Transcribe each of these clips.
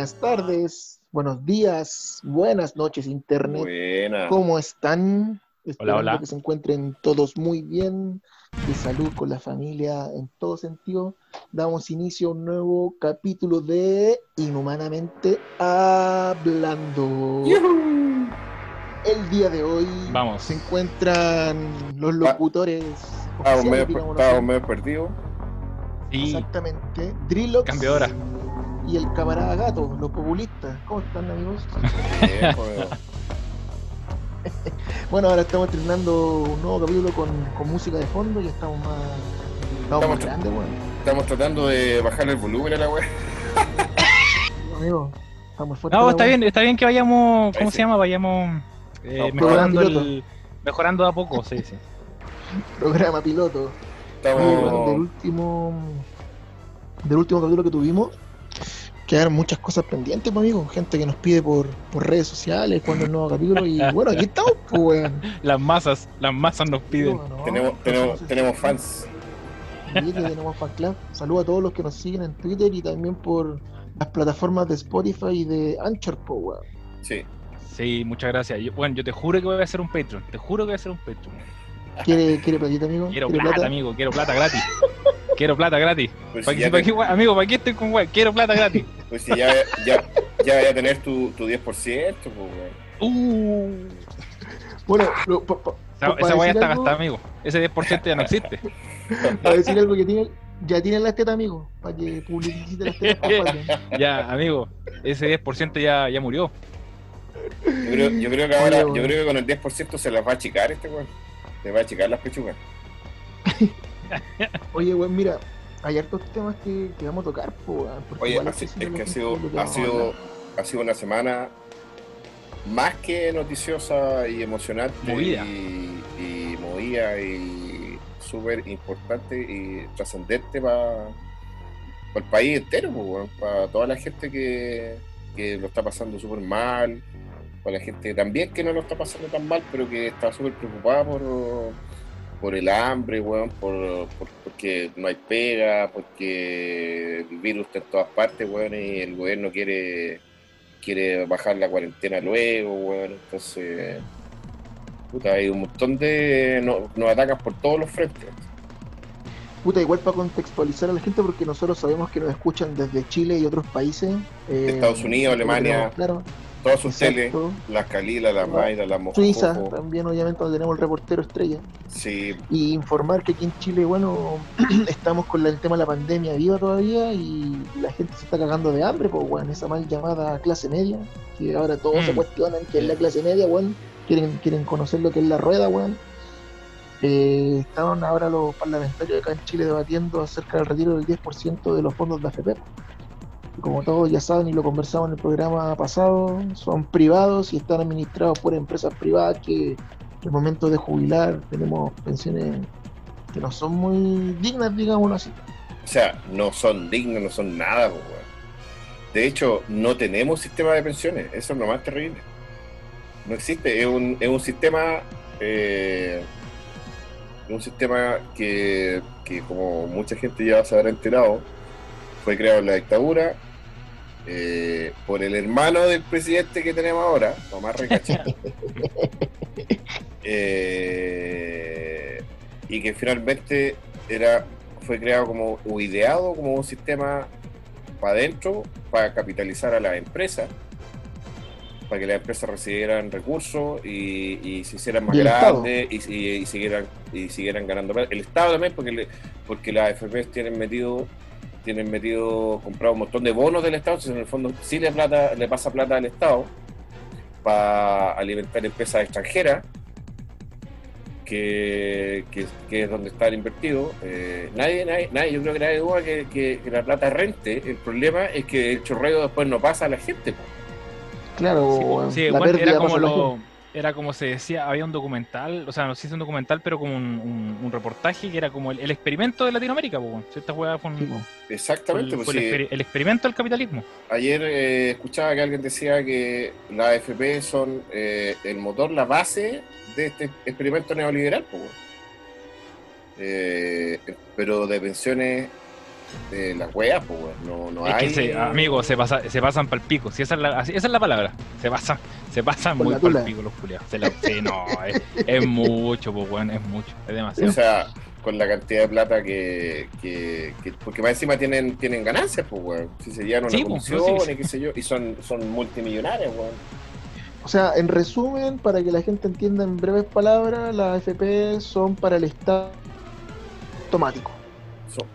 buenas tardes, buenos días, buenas noches, Internet. Buena. ¿Cómo están? Esperando hola. que se encuentren todos muy bien, de salud con la familia en todo sentido. Damos inicio a un nuevo capítulo de Inhumanamente Hablando. El día de hoy Vamos. se encuentran los locutores. Estábamos medio, perdidos. Sí, Exactamente. Drillox Cambio de hora. Y el camarada gato, los populistas. ¿Cómo están amigos? Bien, joder. Bueno, ahora estamos estrenando un nuevo capítulo con, con música de fondo y estamos más, estamos más Estamos- grandes, bueno. Estamos tratando de bajarle el volumen a la web. Amigo, estamos fuertes. No, la está bien, está bien que vayamos, ¿cómo Sí. se llama? Vayamos eh, No, mejorando el, mejorando de a poco, sí, sí. Programa piloto. Del último del último capítulo que tuvimos quedaron muchas cosas pendientes, pues, amigo. Gente que nos pide por, por redes sociales cuando el nuevo capítulo y bueno, aquí estamos, pues, weón. Las masas, las masas nos piden. No, no, Tenemos, no tenemos, tenemos fans. Sí, que tenemos fan club. Saludos a todos los que nos siguen en Twitter y también por las plataformas de Spotify y de Anchor, po, weón. Sí. Sí, muchas gracias. Yo- bueno, yo te juro que voy a hacer un Patreon. Te juro que voy a hacer un Patreon. ¿Quiere, quiere platita, amigo? Quiero ¿Quiere plata, amigo. Quiero plata gratis. quiero plata gratis. Pues ¿Para si ya, para amigo, ¿para qué estoy con wea? Quiero plata gratis. Pues si ya, ya, ya vaya a tener tu, tu 10%, pues, weón. Uh, Bueno, lo- pa- pa- esa pa- esa wea ya decir está algo- gastada, amigo. Ese 10% ya no existe. Para decir algo que tiene, ya tienen las tetas, amigo. Para que publicite las tetas. Ya, amigo. Ese 10% ya, ya murió. Yo creo, yo creo que ahora, Oye, yo creo que con el 10% se las va a achicar este weón. Se va a achicar las pechugas. Oye, weón, mira, hay hartos temas que, que vamos a tocar, po, weón, porque Oye, así- es que ha sido, ha sido, ha sido una semana más que noticiosa y emocionante Movida. y, y movida y súper importante y trascendente para el país entero, para toda la gente que, que lo está pasando súper mal, para la gente también que no lo está pasando tan mal, pero que está súper preocupada por, por el hambre, weón, por, por- porque no hay pega, porque el virus está en todas partes, weón, y el gobierno quiere quiere bajar la cuarentena luego, weón, entonces puta, hay un montón de no- nos atacan por todos los frentes. Puta, igual para contextualizar a la gente, porque nosotros sabemos que nos escuchan desde Chile y otros países. eh, Estados Unidos, Alemania, tenemos, Claro, Todas sus teles, exacto. las Calila, las Mayra, las Suiza, Moscoso, también obviamente donde tenemos el reportero estrella. sí, Y informar que aquí en Chile, bueno, estamos con la- el tema de la pandemia viva todavía y la gente se está cagando de hambre, pues, weón, esa mal llamada clase media, que ahora todos se Mm. cuestionan que es la clase media, weón, quieren, quieren conocer lo que es la rueda, weón. Eh, estaban ahora los parlamentarios acá en Chile debatiendo acerca del retiro del 10% de los fondos de AFP. Como todos ya saben y lo conversamos en el programa pasado, son privados y están administrados por empresas privadas que en el momento de jubilar tenemos pensiones que no son muy dignas, digámoslo así. o sea, no son dignos, no son nada, weón. De hecho, no tenemos sistema de pensiones, eso es lo más terrible. No existe, es un, es un sistema, eh, un sistema que, que, como mucha gente ya se habrá enterado, fue creado en la dictadura eh, por el hermano del presidente que tenemos ahora, Tomás Recacha. Eh, y que finalmente era fue creado como o ideado como un sistema para adentro para capitalizar a las empresas para que las empresas recibieran recursos y, y se hicieran más grandes y, y- y siguieran y siguieran ganando el Estado también porque le- porque las AFP tienen metido tienen metido comprado un montón de bonos del Estado entonces en el fondo sí le plata le pasa plata al Estado para alimentar empresas extranjeras que, que, que es donde están invertidos. Eh, nadie, nadie, nadie, yo creo que nadie duda que, que- que la plata rente. El problema es que el chorreo después no pasa a la gente. Claro, Sí, la bueno, pérdida era como lo. Era como se decía, había un documental, o sea, no sé si es un documental, pero como un, un- un reportaje que era como el, el experimento de Latinoamérica, pues, si esta fue, un- po. fue Exactamente. el, pues el sí. exper- el experimento del capitalismo. Ayer eh, escuchaba que alguien decía que las AFP son eh, el motor, la base de este experimento neoliberal. po, eh, pero de pensiones de las weas, pues, weón. no, no Es hay. que, se, amigo, se, pasa, se pasan pa'l pico. Si esa, es la, así- esa es la palabra. Se pasan, se pasan Por muy la pa'l pico los culiados. Se la- sí, no, es, es mucho, pues, weón, es mucho. Es O demasiado. sea, con la cantidad de plata que. que, que- porque más encima tienen, tienen ganancias, pues, weón. Si se llevan una Sí, pues, comisión no, sí, y qué sé yo, y son, son multimillonarios, weón. O sea, en resumen, para que la gente entienda en breves palabras, las AFP son para el Estado automático.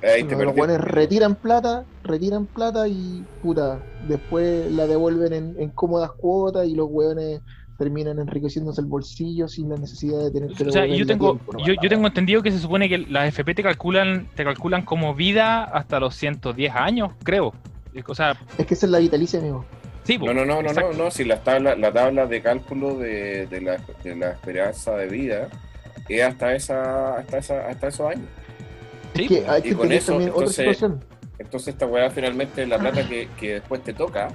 Ahí te Los buenos retiran plata, retiran plata y puta, después la devuelven en, en cómodas cuotas y los hueones terminan enriqueciéndose el bolsillo sin la necesidad de tener que O sea, y yo tengo, tiempo, yo, yo tengo entendido que se supone que las FP te calculan, te calculan como vida hasta los 110 años, creo. O sea, Es que esa es la vitalicia, amigo. sí, No, no, no, no, no, si la tabla, la tabla de cálculo de, de, la, de la esperanza de vida es hasta esa, hasta esa, hasta esos años. Sí, Es que po. hay y que con eso, también otra entonces, situación. Entonces esta weá finalmente la plata que, que después te toca,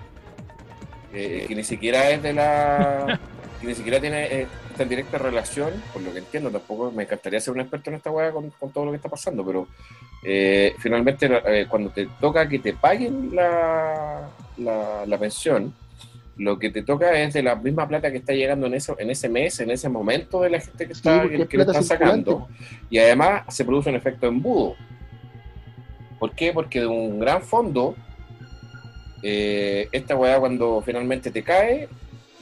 eh, que ni siquiera es de la... que ni siquiera tiene eh, está en directa relación, por lo que entiendo, tampoco me encantaría ser un experto en esta weá con, con todo lo que está pasando, pero eh, finalmente eh, cuando te toca que te paguen la, la, la pensión, lo que te toca es de la misma plata que está llegando en eso en ese mes, en ese momento de la gente que está que, es que le plata están circulante. sacando y además se produce un efecto embudo. ¿Por qué? Porque de un gran fondo, eh, esta weá cuando finalmente te cae,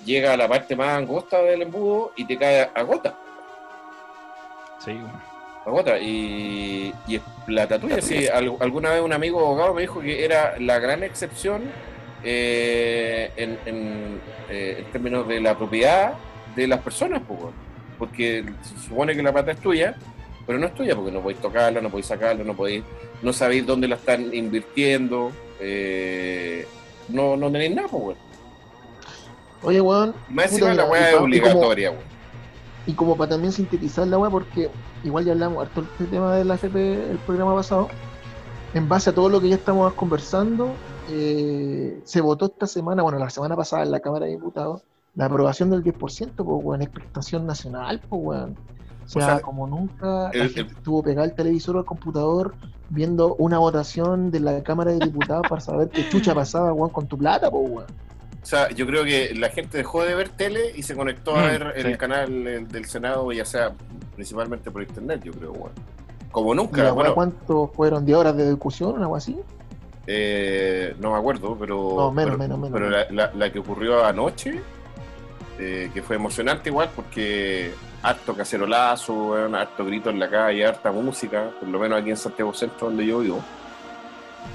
llega a la parte más angosta del embudo y te cae a gota. Sí, bueno. A gota. Y, y es plata tuya. Sí, al- alguna vez un amigo abogado me dijo que era la gran excepción eh, en, en, eh, en términos de la propiedad de las personas, pues, porque se supone que la plata es tuya, pero no es tuya porque no podéis tocarla, no podéis sacarla, no podéis, no sabéis dónde la están invirtiendo, eh, no, no tenéis nada, pues, weón. Oye, weón, Más encima la weá es obligatoria, weón. y como para también sintetizar la weá, porque igual ya hablamos harto del tema de la AFP el programa pasado, en base a todo lo que ya estamos conversando, eh, se votó esta semana, bueno, la semana pasada en la Cámara de Diputados, la aprobación del 10%, pues, weón, expectación nacional, pues, weón. O sea, sea, como nunca la el- gente estuvo pegada al televisor o al computador viendo una votación de la Cámara de Diputados para saber qué chucha pasaba, weón, con tu plata, pues, weón. O sea, yo creo que la gente dejó de ver tele y se conectó a Mm, ver sí. el canal eh, del Senado, ya sea principalmente por internet, yo creo, weón. Como ¿Y nunca, la bueno, cuánto fueron de horas de discusión o algo así? Eh, no me acuerdo, pero, No, menos, pero, menos, menos. pero la, la- la que ocurrió anoche, eh, que fue emocionante igual, porque harto cacerolazo, harto grito en la calle, harta música, por lo menos aquí en Santiago Centro, donde yo vivo.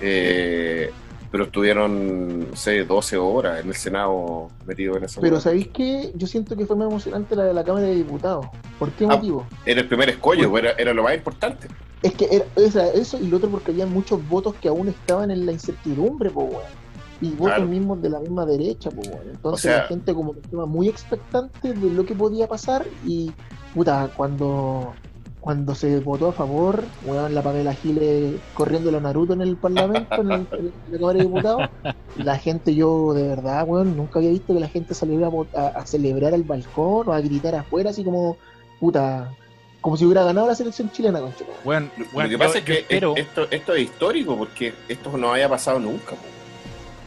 Eh, pero estuvieron, no sé, 12 horas en el Senado metidos en esa Pero weá. ¿sabéis qué? Yo siento que fue más emocionante la de la Cámara de Diputados. ¿Por qué Ah. motivo? Era el primer escollo, era, era lo más importante. Es que era, era eso y lo otro porque había muchos votos que aún estaban en la incertidumbre, po, weón. Y votos Claro. mismos de la misma derecha, po, weón. Entonces O sea- la gente como que estaba muy expectante de lo que podía pasar y, puta, cuando, cuando se votó a favor, weón, la Pamela Giles corriendo la Naruto en el Parlamento, en, el- en la Cámara de Diputados, la gente, yo de verdad, weón, nunca había visto que la gente saliera a- a celebrar al balcón o a gritar afuera, así como, puta, como si hubiera ganado la selección chilena, concha. Bueno, Lo, bueno, lo que pasa yo- es que espero- esto, esto es histórico porque esto no había pasado nunca. po.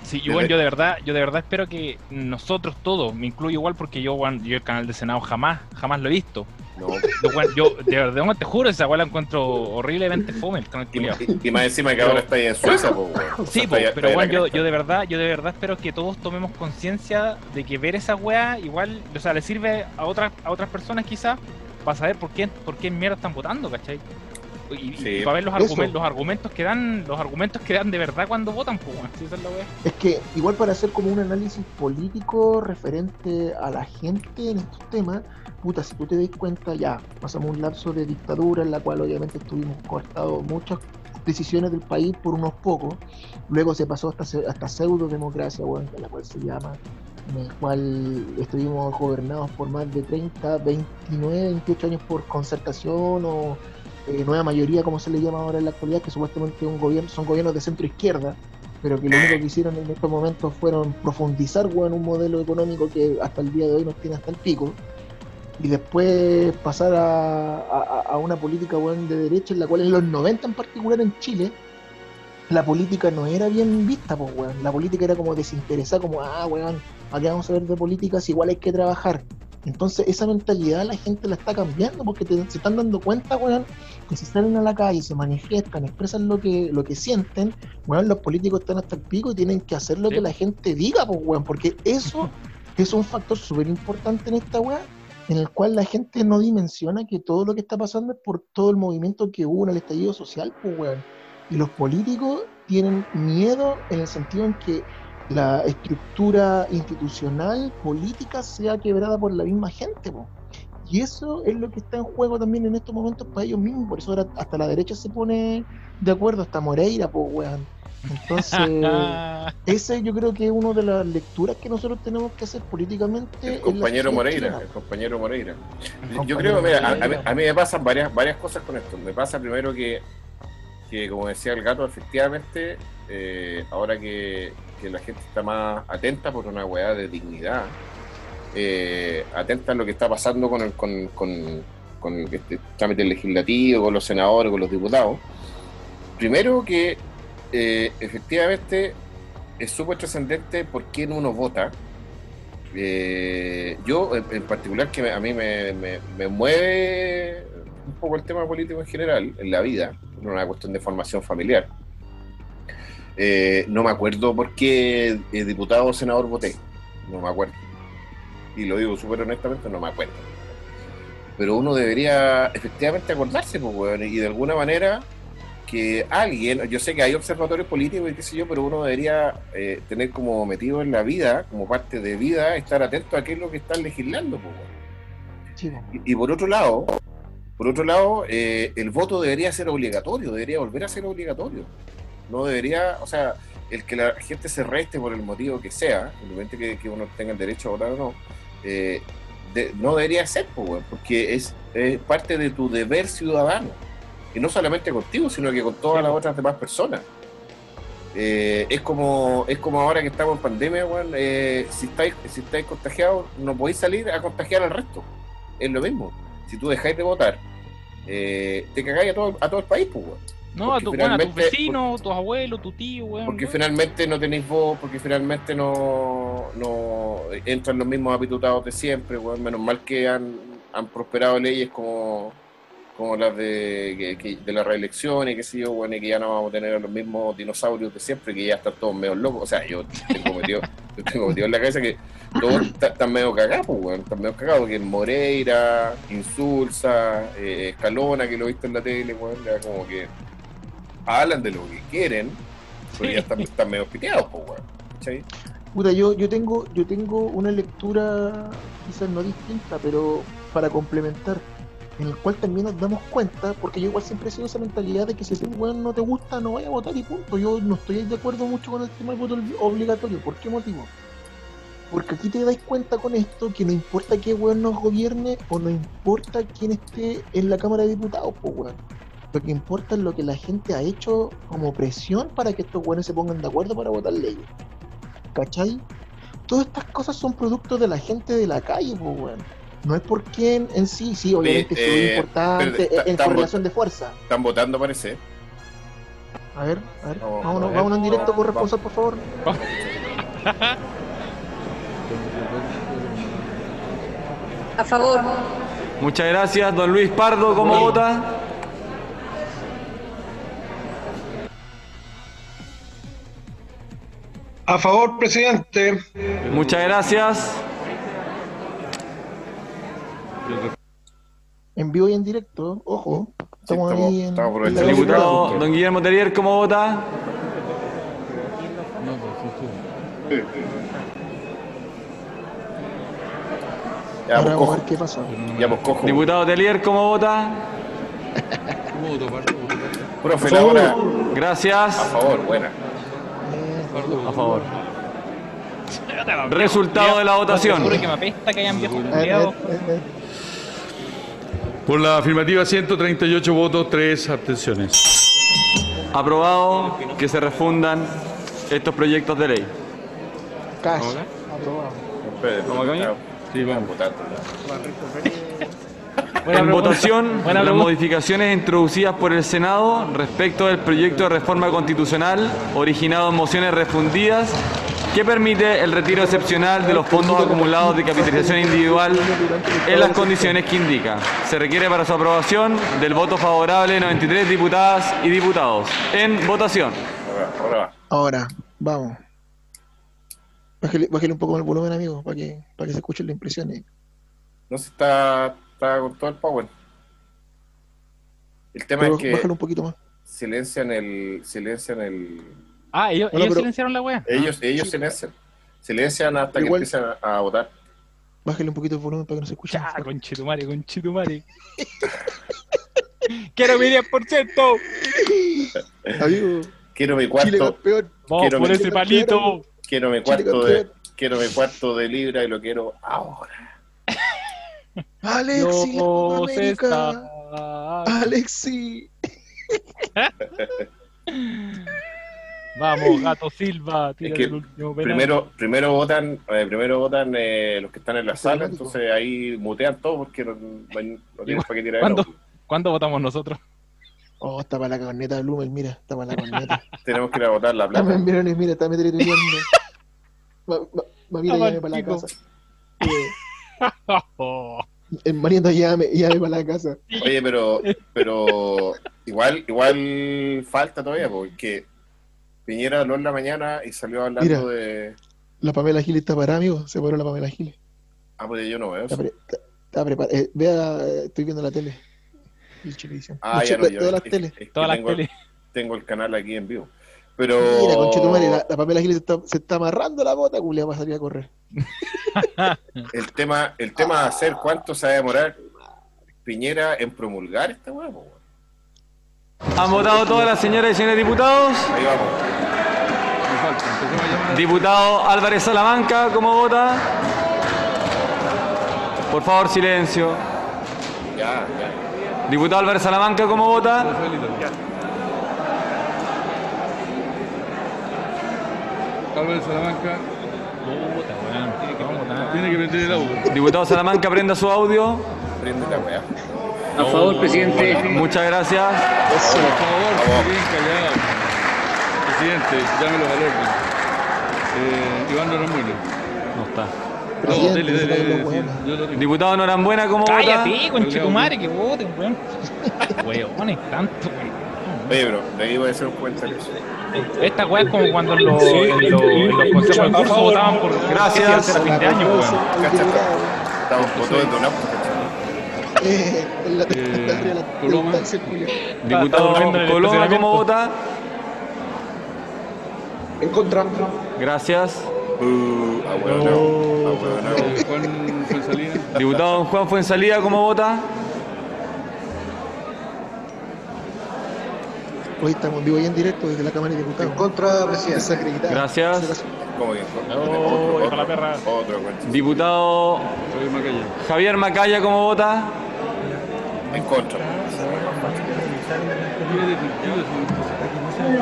Sí, yo, bueno, yo de verdad, yo de verdad espero que nosotros todos, me incluyo igual porque yo, bueno, yo el canal de Senado jamás, jamás lo he visto. No. Yo, bueno, yo de verdad bueno, te juro, esa weá la encuentro horriblemente fome el canal Y, y- y más encima que ahora está ahí en Suecia, po, weón. O sea, Sí, po, ahí- pero bueno, yo, yo de verdad, yo de verdad espero que todos tomemos conciencia de que ver esa weá igual, o sea, le sirve a otras, a otras personas quizás para saber por qué, por qué mierda están votando, ¿cachai? Y, Sí, y para ver los argumentos, los argumentos que dan, los argumentos que dan de verdad cuando votan, pues sí, es. Es que igual para hacer como un análisis político referente a la gente en estos temas, puta, si tú te das cuenta ya, pasamos un lapso de dictadura en la cual obviamente estuvimos cortados muchas decisiones del país por unos pocos, luego se pasó hasta, hasta pseudo democracia, bueno, la cual se llama, en el cual estuvimos gobernados por más de 30, 29, 28 años por concertación o eh, nueva mayoría, como se le llama ahora en la actualidad, que supuestamente un gobierno, son gobiernos de centro izquierda, pero que lo único que hicieron en estos momentos fueron profundizar weón, un modelo económico que hasta el día de hoy nos tiene hasta el pico. y después pasar a, a- a una política weón, de derecha, en la cual en los 90 en particular en Chile, la política no era bien vista, pues, weón. La política era como desinteresada, como, ah, weón, aquí vamos a ver de políticas, igual hay que trabajar. Entonces, esa mentalidad la gente la está cambiando porque te- se están dando cuenta, weón, que si salen a la calle, se manifiestan, expresan lo que, lo que sienten, weón, los políticos están hasta el pico y tienen que hacer lo Sí. que la gente diga, pues, weón, porque eso es un factor súper importante en esta weá, en el cual la gente no dimensiona que todo lo que está pasando es por todo el movimiento que hubo en el estallido social, pues, weón. Y los políticos tienen miedo en el sentido en que la estructura institucional, política, sea quebrada por la misma gente, po. Y eso es lo que está en juego también en estos momentos para ellos mismos. Por eso ahora hasta la derecha se pone de acuerdo, hasta Moreira, pues, weón. Entonces, ese yo creo que es una de las lecturas que nosotros tenemos que hacer políticamente. El compañero Moreira, el compañero Moreira. El Yo compañero creo, mira, a, a mí, a mí me pasan varias, varias cosas con esto. Me pasa primero que, que como decía el gato, efectivamente, eh, ahora que, que la gente está más atenta por una weá de dignidad, eh, atenta a lo que está pasando con el, con, con, con este trámite legislativo, con los senadores, con los diputados. Primero que eh, efectivamente es súper trascendente por quién uno vota. Yo, en, particular, que a mí me, me- me mueve un poco el tema político en general, en la vida, por una cuestión de formación familiar. Eh, no me acuerdo por qué eh, diputado o senador voté, no me acuerdo. Y lo digo súper honestamente, no me acuerdo. Pero uno debería efectivamente acordarse, pues, weón, y de alguna manera que alguien, yo sé que hay observatorios políticos y qué sé yo, pero uno debería eh, tener como metido en la vida, como parte de vida, estar atento a qué es lo que están legislando. pues. Sí. Y, y por otro lado, por otro lado, eh, el voto debería ser obligatorio, debería volver a ser obligatorio. No debería, o sea, el que la gente se reste por el motivo que sea, independientemente que, que uno tenga el derecho a votar o no, eh, de- no debería ser, pues, porque es, es parte de tu deber ciudadano. Y no solamente contigo, sino que con todas las otras demás personas. Eh, es como es como ahora que estamos en pandemia, eh, si estáis si estáis contagiados, no podéis salir a contagiar al resto. Es lo mismo. Si tú dejáis de votar, eh, te cagáis a todo, a todo el país, pues, weón. No, a, tu, bueno, a tus vecinos, tus abuelos, tu tío, weón. Porque weón. finalmente no tenéis voz, porque finalmente no, no entran los mismos apitutados de siempre, weón. Menos mal que han, han prosperado leyes como, como las de, que- de la reelección y qué sé yo, weón, y que ya no vamos a tener a los mismos dinosaurios de siempre, que ya están todos medio locos. O sea, yo tengo metido, yo tengo metido en la cabeza que todos están medio cagados, pues, weón. Están medio cagados, que Moreira, Insulsa, eh, Escalona, que lo he visto en la tele, weón, ya como que hablan de lo que quieren, pero Sí. ya están, están medio piteados, pues, weón. ¿Cachai? Puta, yo, yo tengo, yo tengo una lectura quizás no distinta, pero para complementar, en el cual también nos damos cuenta, porque yo igual siempre he sido esa mentalidad de que si ese weón no te gusta, no vaya a votar y punto. Yo no estoy de acuerdo mucho con el tema del voto obli- obligatorio. ¿Por qué motivo? Porque aquí te dais cuenta con esto que no importa qué weón nos gobierne o no importa quién esté en la Cámara de Diputados, pues weón. Lo que importa es lo que la gente ha hecho como presión para que estos weones se pongan de acuerdo para votar leyes. ¿Cachai? Todas estas cosas son productos de la gente de la calle, pues, weón. No es por quién en sí, sí, obviamente es muy eh, importante pero, en correlación de fuerza. Están votando, parece. A ver, a ver, Vamos, vámonos, vámonos en directo, Vamos, corresponsal, por favor. A favor. Muchas gracias, don Luis Pardo, ¿cómo vota? A favor, presidente. Muchas gracias. En vivo y en directo, ojo. Estamos, estamos- ahí en, estamos aprovechando. Diputado don Guillermo Terrier, ¿cómo vota? Ya, Ahora vamos a ver qué pasó. Ya, pues, cojo. Diputado Terrier, ¿cómo vota? Profe, la hora. A Gracias. favor, buena. A favor. Resultado de la votación. A a a. Por la afirmativa 138 votos, 3 abstenciones. Aprobado que se refundan estos proyectos de ley. Cash, aprobado. En votación, las modificaciones introducidas por el Senado respecto del proyecto de reforma constitucional originado en mociones refundidas que permite el retiro excepcional de los fondos acumulados de capitalización individual en las condiciones que indica. Se requiere para su aprobación del voto favorable de 93 diputadas y diputados. En votación. Ahora, ahora va. Ahora, vamos. Bájale, bájale un poco el volumen, amigo, para que, para que se escuchen las impresiones. No se está, está con todo el power. El tema Pero es que bájale un poquito más. silencian el. Silencian el. Ah, ellos, Bueno, ellos pero- silenciaron la wea. Ellos, ellos silencian. Silencian hasta que empiezan a, a votar. Bájale un poquito el volumen para que no se escuche. Ya, conchetumare, conchetumare. Quiero mi 10%. Amigo, Quiero mi Chile cuarto. campeón. Vamos Quiero por mi- ese palito. Quiero mi cuarto de. Quiero mi cuarto de libra y lo quiero ahora. Alexi, No se América. está. Alexi. Vamos, gato Silva. Tira que el último. Primero, primero votan, eh, primero votan eh, los que están en la sala, entonces ahí mutean todo porque no, no, tienes para qué tirar ¿Cuándo? ¿Cuándo votamos nosotros? Oh, está para la corneta Blumen, mira, está para la corneta. Tenemos que ir a votar la Dame, plata. mira, mira, está metrituneando. Ma- ma- Mamita, Ah, llame para la casa. Eh, el marido llame, llame para la casa. Oye, pero, pero igual, igual falta todavía, porque Piñera habló en la mañana y salió hablando Mira. de. La Pamela Giles está parada, amigo. Se paró la Pamela Giles. Ah, pues yo no veo eso. está- preparada. Eh, vea, estoy viendo la tele. Ah, ya no, yo- todas las es- teles. es que todas las tengo, teles. tengo el canal aquí en vivo. Pero. Mira, conchetumare, la, la Pamela Giles se está, se está amarrando la bota, culia, para salir a correr. El tema, el tema va a ser cuánto se va a demorar Piñera en promulgar esta hueá. ¿Han votado todas las señoras y señores diputados? Ahí vamos. Diputado Álvarez Salamanca, ¿cómo vota? Por favor, silencio. Ya, ya. Diputado Álvarez Salamanca, ¿cómo vota? Rafaelito. Álvarez Salamanca Puta, weón. Votar. tiene que prender el audio. Diputado Salamanca, prenda su audio. Prende la weá. A favor, presidente. Muchas gracias. Por favor, bien callado. Presidente, llámelo al orden. Eh, Iván Norambuena. No está. No, dele, dele, los. Diputado Norambuena, ¿cómo vota? Cállate, conchetumare, que voten, weón. Weones, tanto, weón. Oye, bro, de ahí voy a hacer un comentario. Esta weá es como cuando los, en los, en los consejos de curso votaban por Gracias. a fin de año, weón. Estamos con todo de la- Coloma. del. Diputado Coloma, ¿cómo vota? En contra. Gracias. Uh, ah, bueno, no. Ah, bueno, no. Juan Fuensalina. Diputado Juan Fuensalida, ¿cómo vota? Hoy estamos en vivo y en directo desde la Cámara de Diputados. En contra, presidente. Gracias. ¿Cómo? Oh, otro, la perra. Otro. Diputado Javier Macaya. Javier Macaya, ¿cómo vota? En contra.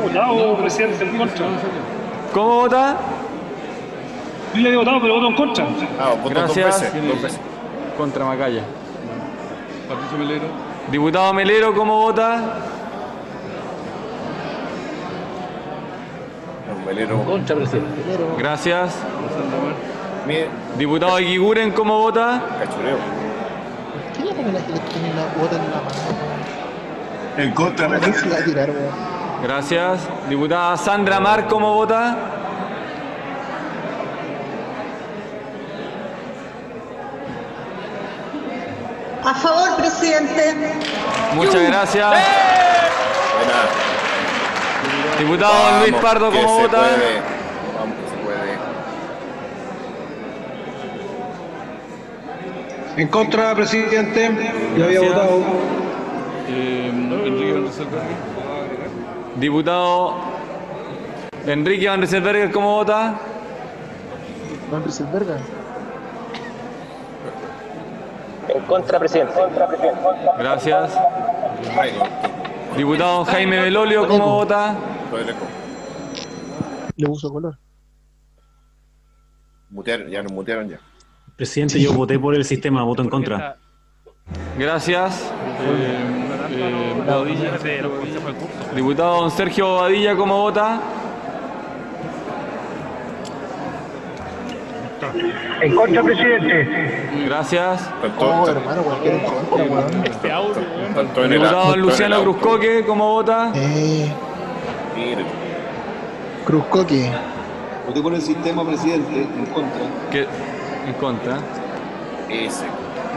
votado, presidente, en contra. ¿Cómo vota? Yo ya he votado, pero voto en contra. Ah, voto dos Gracias. veces. Dos veces. Contra Macaya. Patricio Melero. Diputado Melero, ¿cómo vota? Un velero. Contra, presidente. Gracias. Mire, Diputado Eguiguren, ¿cómo vota? cachureo. ¿qué que tiene la bota en la mano? En contra. Gracias. Diputada Sandra Mar, ¿cómo vota? A favor, presidente. Muchas gracias. Buena. Diputado Don Luis Vamos, Pardo, que ¿cómo se vota? puede. Vamos, que se puede. En contra, presidente. Ya había votado. Eh, Enrique Van Rieselbergher. Diputado Enrique Van Rieselbergher, ¿cómo vota? Van Rieselberga. En contra, presidente. Gracias. Diputado Jaime Belolio, ¿cómo vota? Estoy lejos. Le puso color. Mutearon, ya nos mutearon ya. Presidente, yo voté por el sistema, voto en contra. Gracias. Eh, curso. Diputado don Sergio Bobadilla, ¿cómo vota? En contra, presidente. Gracias. Oh, hermano, cualquiera en contra, weón. Este Diputado Luciano. Cruzcoque, ¿cómo vota? Eh, Mire, Cruz Coque. Voté por el sistema, presidente, en contra. Que- En contra. ese.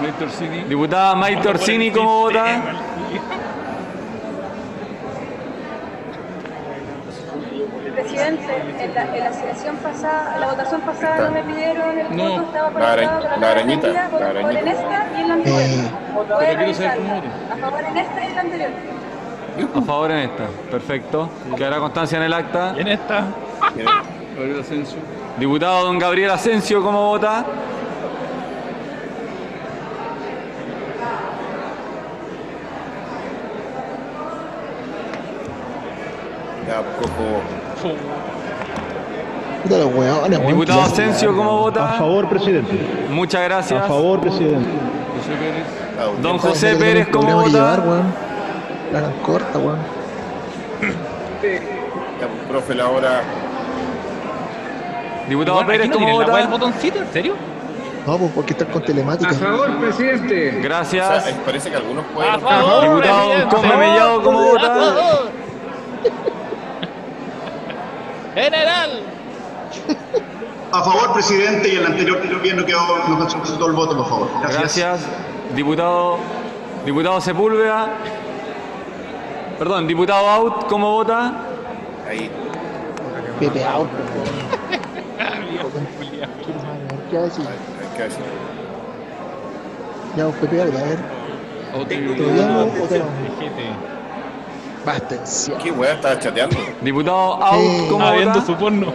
Maite Orsini. Diputada Maite Orsini, ¿cómo vota? Presidente, en la, en la sesión pasada, en la votación pasada no me pidieron el No, voto, estaba la con la la arañita, la voto por arañita. en esta y en la anterior. Eh, Puede Pero quiero saber revisarla. cómo voto. A favor en esta y en la anterior. A favor en esta. Perfecto. Quedará constancia en el acta. Y en esta, Gabriel Asensio. Diputado don Gabriel Asensio, ¿cómo vota? Ya, cojo. Diputado ¿qué hacen, Asensio? ¿cómo vota? presidente. Muchas gracias. presidente. José Pérez. Don José Pérez, ¿cómo vota? La hagan corta, weón. Ya, pues, profe, la hora. Diputado Bueno, Pérez, no ¿cómo vota? botoncito, ¿en serio? No, pues porque están con telemática. A favor, presidente. O sea, Gracias. eh, parece que algunos pueden. A favor, Diputado. Come Mellado, ¿cómo vota? General. A favor, presidente, y el anterior gobierno quedó, nos solicitó el voto, por favor. Gracias. Diputado, diputado Sepúlveda. Perdón, diputado Out, ¿cómo vota? Ahí. Pepe out. ¿Qué va a decir? Hay que decir. Ya, Pepe out, a ver. ¿Te odiamos o te? Basta. ¿Qué weá estaba chateando? Diputado Out, ¿cómo Estaba viendo vota? su porno.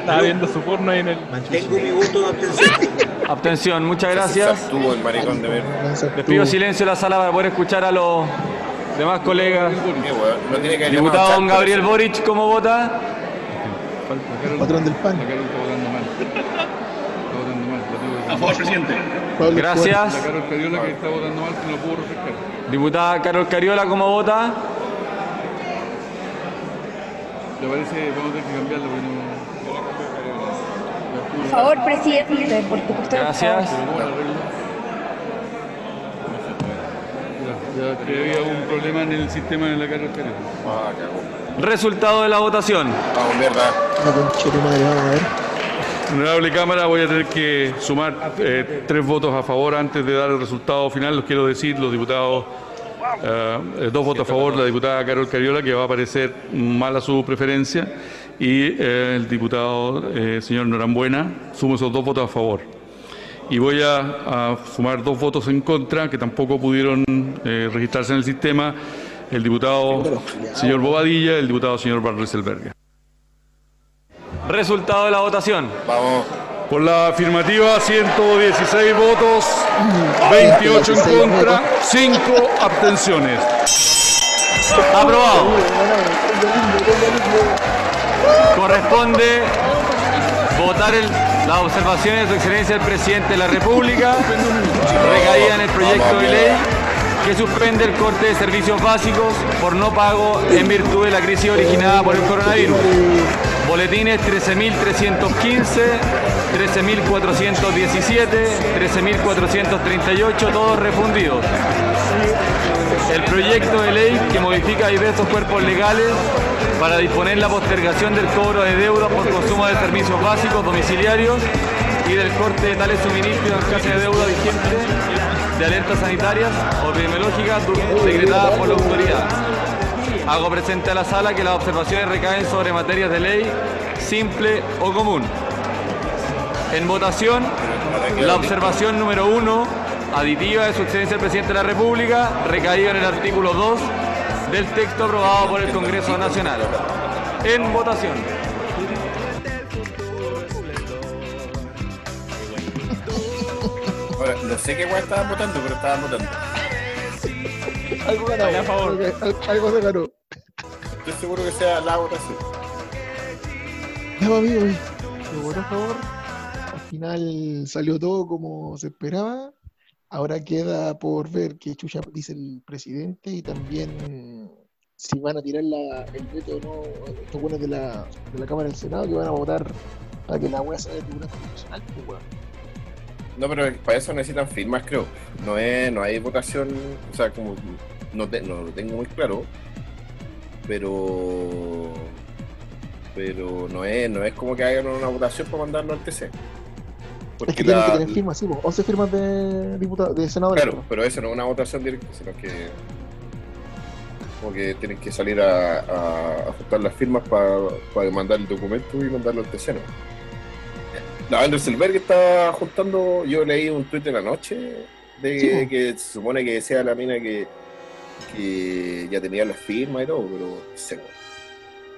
Estaba viendo su porno ahí en el. Tengo mi voto de abstención. Abstención, muchas gracias. abstuvo el maricón de ver. Lanza Les pido silencio en la sala para poder escuchar a los demás colegas. Diputado don Gabriel Boric, ¿cómo vota? Patrón del pan. A favor, presidente. Gracias. La Carol Cariola que está votando mal que no puedo refrescar. Diputada Carol Cariola, ¿cómo vota? Le parece, vamos a tener que cambiarlo porque no. A favor, presidente, porque usted Gracias. Pero ¿cómo la arreglo? Ya, ya que había un problema en el sistema de la Cariola. Ah, cagó. Resultado de la votación. Vamos, mierda. Tu madre, vamos a ver. Honorable Cámara, voy a tener que sumar eh, tres votos a favor antes de dar el resultado final. Los quiero decir, los diputados, eh, eh, dos votos a favor, la diputada Carol Cariola, que va a parecer mala su preferencia, y eh, el diputado eh, señor Norambuena, sumo esos dos votos a favor. Y voy a, a sumar dos votos en contra, que tampoco pudieron eh, registrarse en el sistema, el diputado señor Bobadilla y el diputado señor Barreselberga. Resultado de la votación. Vamos. Por la afirmativa, 116 votos, 28 en contra, 5 abstenciones. Aprobado. Corresponde votar el- las observaciones de su excelencia el presidente de la República, recaída en el proyecto de ley que suspende el corte de servicios básicos por no pago en virtud de la crisis originada por el coronavirus. Boletines 13.315, 13.417, 13.438, todos refundidos. El proyecto de ley que modifica diversos cuerpos legales para disponer la postergación del cobro de deuda por consumo de servicios básicos domiciliarios y del corte de tales suministros en caso de deuda vigente de alertas sanitarias o epidemiológicas decretadas por la autoridad. Hago presente a la sala que las observaciones recaen sobre materias de ley simple o común. En votación, la observación número uno, aditiva de su excelencia el presidente de la República, recaída en el artículo 2 del texto aprobado por el Congreso Nacional. En votación. Ahora, no sé qué weá estaban votando, pero estaban votando. Algo ganó. A favor. Algo, se ganó. Estoy seguro que sea la votación. Ya, amigo, ¿me votó a favor? final salió todo como se esperaba. Ahora queda por ver qué chucha dice el presidente y también si van a tirar la, el veto o no estos buenos de la, de la Cámara del Senado que van a votar para que la weá sea de tribunal constitucional. pues, weón. No, pero para eso necesitan firmas, creo. No es, no hay votación, o sea, como no, te- no lo tengo muy claro, pero pero no es, no es como que hagan una votación para mandarlo al TC. Es que tienen que tener firmas, sí, po, 11 firmas de diputados, de senadores. Claro, pero eso no es una votación directa, sino que como que tienen que salir a, a, a juntar las firmas para mandar el documento y mandarlo al TC, ¿no? La Anderselberg está juntando, yo leí un tuit en la noche de Sí, que se supone que decía la mina que, que ya tenía las firmas y todo, pero no sé.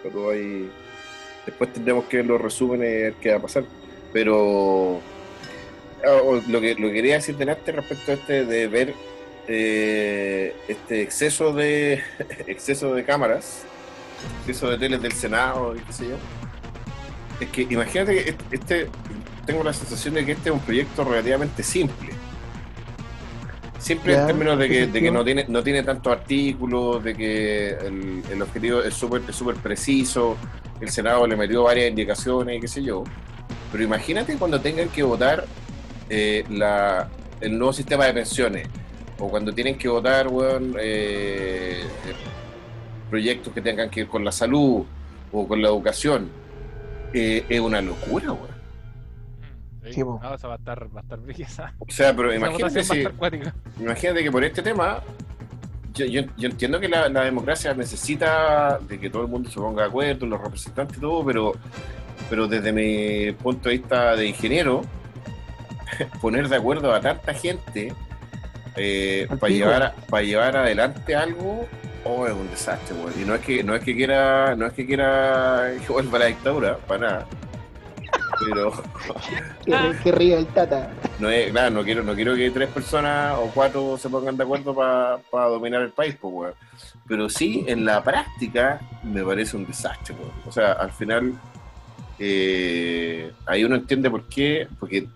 Pero ahí después tendremos que ver los resúmenes qué va a pasar. Pero ah, lo que lo que quería decir delante respecto a este de ver eh, este exceso de exceso de cámaras, exceso de teles del Senado y qué sé yo. Es que imagínate que este, este- tengo la sensación de que este es un proyecto relativamente simple. Simple en términos de ¿qué que, de que sentido? no tiene no tiene tantos artículos, de que el, el objetivo es súper es súper preciso, el Senado le metió varias indicaciones y qué sé yo. Pero imagínate cuando tengan que votar eh, la, el nuevo sistema de pensiones, o cuando tienen que votar weón, eh, eh, proyectos que tengan que ver con la salud o con la educación. Eh, es una locura, weón. Sí, Sí, esa va a estar, va a estar. O sea, pero Esa imagínate si, imagínate que por este tema, yo, yo- yo entiendo que la, la democracia necesita de que todo el mundo se ponga de acuerdo, los representantes y todo, pero, pero desde mi punto de vista de ingeniero, poner de acuerdo a tanta gente eh, para llevar, para llevar adelante algo, oh, es un desastre, weón. Y no es que, no es que quiera, no es que quiera que vuelva la dictadura, para nada. Pero Que, que ríe el tata. no es, claro, no quiero, no quiero que tres personas o cuatro se pongan de acuerdo para dominar el país, pues, weón. Pero sí, en la práctica, me parece un desastre, weón. O sea, al final, eh, ahí uno entiende por qué, porque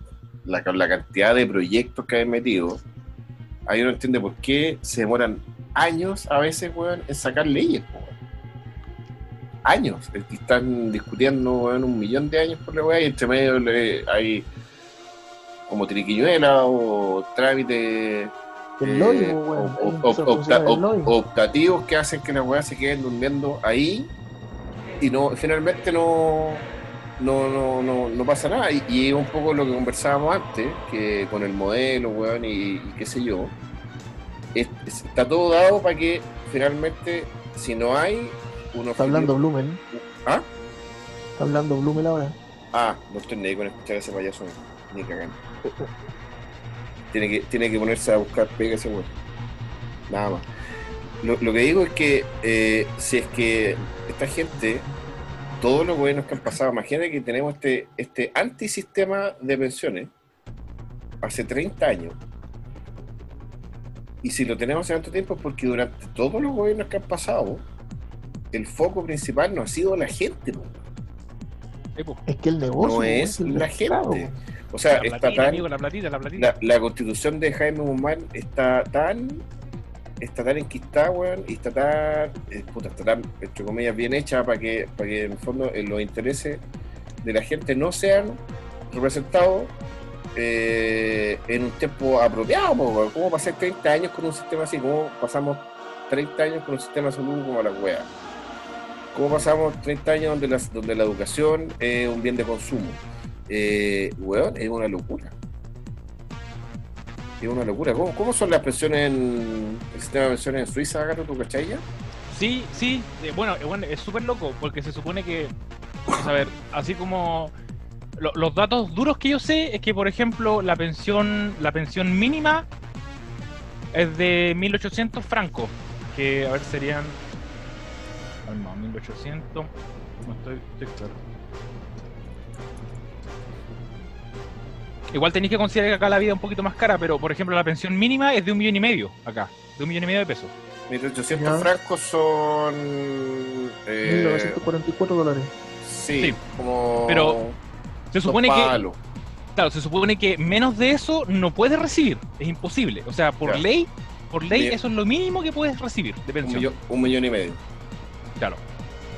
la, la cantidad de proyectos que han metido, ahí uno entiende por qué se demoran años a veces, weón, en sacar leyes, weón. Años. Están discutiendo, weón, un millón de años por la weá y entre medio le- hay como triquiñuela o trámites El eh, lobby, weón. opta- lobby. optativos que hacen que las weas se queden durmiendo ahí y no finalmente no no, no, no, no pasa nada y, y es un poco lo que conversábamos antes que con el modelo weón y, y qué sé yo es- es- está todo dado para que finalmente si no hay uno Está hablando Blumen. ¿Ah? Está hablando Blumen ahora. Ah, no estoy ni ahí con escuchar a ese payaso, ni cagando. Tiene que, tiene que ponerse a buscar pega ese weón. Nada más. Lo, lo que digo es que eh, si es que esta gente, todos los gobiernos que han pasado, imagínate que tenemos este, este antisistema de pensiones hace 30 años. Y si lo tenemos hace tanto tiempo es porque durante todos los gobiernos que han pasado, el foco principal no ha sido la gente, po. Es que el negocio. no es la mercado, gente. O sea, la está platita, tan, amigo, la platita, la platita. la, la constitución de Jaime Guzmán está tan está tan enquistada, weón, y está tan, eh, puta, está tan, entre comillas, bien hecha para que, para que en el fondo eh, los intereses de la gente no sean representados eh, en un tiempo apropiado, weón. ¿Cómo pasar 30 años con un sistema así? ¿Cómo pasamos 30 años con un sistema de salud como la wea? ¿Cómo pasamos 30 años donde, las, donde la educación es un bien de consumo? Eh, weón, es una locura. Es una locura. ¿Cómo, cómo son las pensiones en el sistema de pensiones en Suiza, Gato? ¿Tú cachai ya? Sí, sí, eh, bueno, eh, bueno, es súper loco porque se supone que, vamos a ver, así como lo- los datos duros que yo sé es que, por ejemplo, la pensión, la pensión mínima es de 1800 francos, que a ver serían, no, 1800, no estoy, estoy claro. Igual tenéis que considerar que acá la vida es un poquito más cara, pero por ejemplo la pensión mínima es de un millón y medio acá, de un millón y medio de pesos. 1800 Ya. francos son. Eh, 1944 dólares. sí, Sí. como. Pero Se supone que. Claro, se supone que menos de eso no puedes recibir, es imposible. O sea, por Claro. ley, por ley Bien. eso es lo mínimo que puedes recibir de Un pensión. millón, un millón y medio. Claro.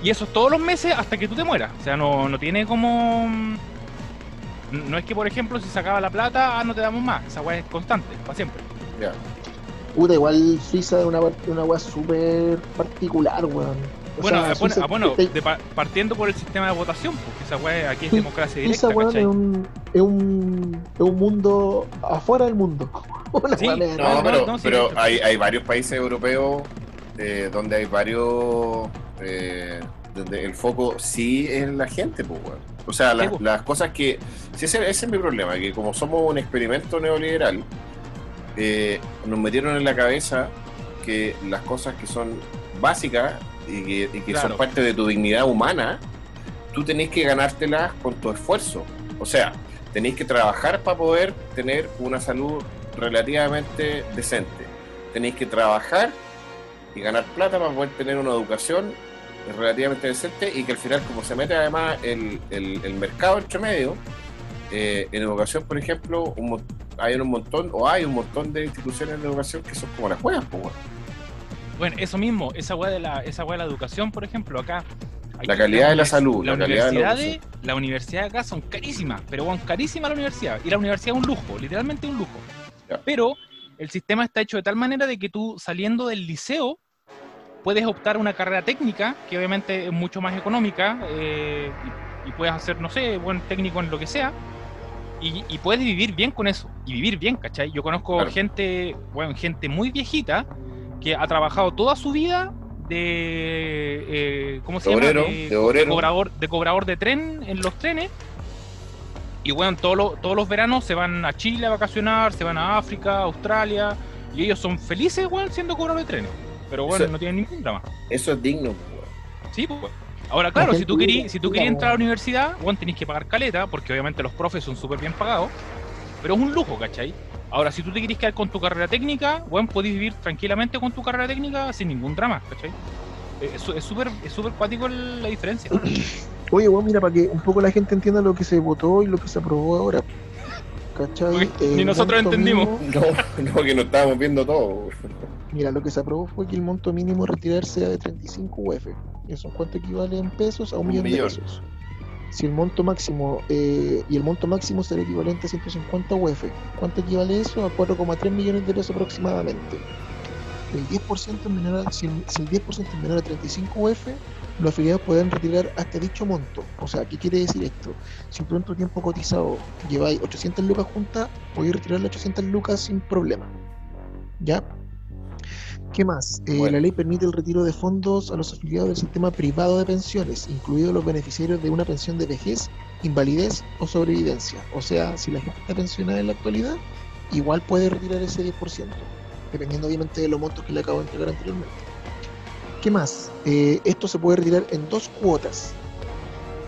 Y eso es todos los meses hasta que tú te mueras. O sea, no, no tiene como. No es que, por ejemplo, si se acaba la plata, ah, no te damos más. Esa weá es constante, para siempre. Ya. Puta, igual Suiza es una, una weá súper particular, weón. Bueno, sea, eh, bueno, Suiza- ah, bueno, te- de pa- partiendo por el sistema de votación, porque esa weá aquí es democracia Suiza, directa, weón, es un, es, un, es un mundo afuera del mundo. Una Sí, No, pero, no, sí, pero sí. hay, hay varios países europeos eh, donde hay varios. eh, donde el foco sí es la gente, pues, weón. O sea, las, pues. las cosas que. sí, ese, ese es mi problema, que como somos un experimento neoliberal, eh, nos metieron en la cabeza que las cosas que son básicas y que, y que son parte de tu dignidad humana, tú tenés que ganártelas con tu esfuerzo. O sea, tenéis que trabajar para poder tener una salud relativamente decente. Tenéis que trabajar y ganar plata para poder tener una educación relativamente decente y que al final, como se mete además el, el- el mercado entre medio, eh, en educación, por ejemplo, un hay un montón, o hay un montón de instituciones de educación que son como las juegas, pues. Bueno, eso mismo, esa weá de la, esa de la educación, por ejemplo, acá. La calidad de la salud, La la calidad de la universidad la universidad de acá son carísimas, pero bueno, carísima la universidad. Y la universidad es un lujo, literalmente un lujo. Ya. Pero el sistema está hecho de tal manera de que tú saliendo del liceo puedes optar una carrera técnica, que obviamente es mucho más económica, eh, y, y puedes hacer, no sé, buen técnico en lo que sea, y, y puedes vivir bien con eso, y vivir bien, ¿cachai? Yo conozco Claro. gente, bueno, gente muy viejita que ha trabajado toda su vida de, eh, ¿cómo se De llama? obrero, de obrero. cobrador, de cobrador de tren en los trenes. Y bueno, todos los, todos los veranos se van a Chile a vacacionar, se van a África, Australia, y ellos son felices, weón, siendo cobradores de trenes. Pero bueno, Eso- no tienen ningún drama. Eso es digno, pues, weón. Sí, pues. Ahora, claro, si tú querías si tú querías entrar a la universidad, bueno, tenés que pagar caleta, porque obviamente los profes son súper bien pagados, pero es un lujo, ¿cachai? Ahora, si tú te querés quedar con tu carrera técnica, bueno, podés vivir tranquilamente con tu carrera técnica sin ningún drama, ¿cachai? Eh, Es súper es súper cuático la diferencia. Oye, weón, mira, para que un poco la gente entienda lo que se votó y lo que se aprobó ahora. ¿Cachai? Ni nosotros monto entendimos. No, no, que no estábamos viendo todo. Mira, lo que se aprobó fue que el monto mínimo a retirar sea de 35 UF. ¿Eso en cuánto equivale en pesos? A un, Un millón, millón. de pesos. Si el monto máximo, eh, y el monto máximo será equivalente a 150 UF. ¿Cuánto equivale eso? A 4,3 millones de pesos aproximadamente. El 10% en menor a, si, el, si el 10% es menor a 35 UF, los afiliados pueden retirar hasta dicho monto. O sea, ¿qué quiere decir esto? Si por tu tiempo cotizado lleváis 800 lucas juntas, podéis retirar las 800 lucas sin problema. ¿Ya? ¿Qué más? Eh, Bueno. La ley permite el retiro de fondos a los afiliados del sistema privado de pensiones, incluidos los beneficiarios de una pensión de vejez, invalidez o sobrevivencia. O sea, si la gente está pensionada en la actualidad, igual puede retirar ese 10%, dependiendo obviamente de los montos que le acabo de entregar anteriormente. ¿Qué más? Eh, esto se puede retirar en dos cuotas.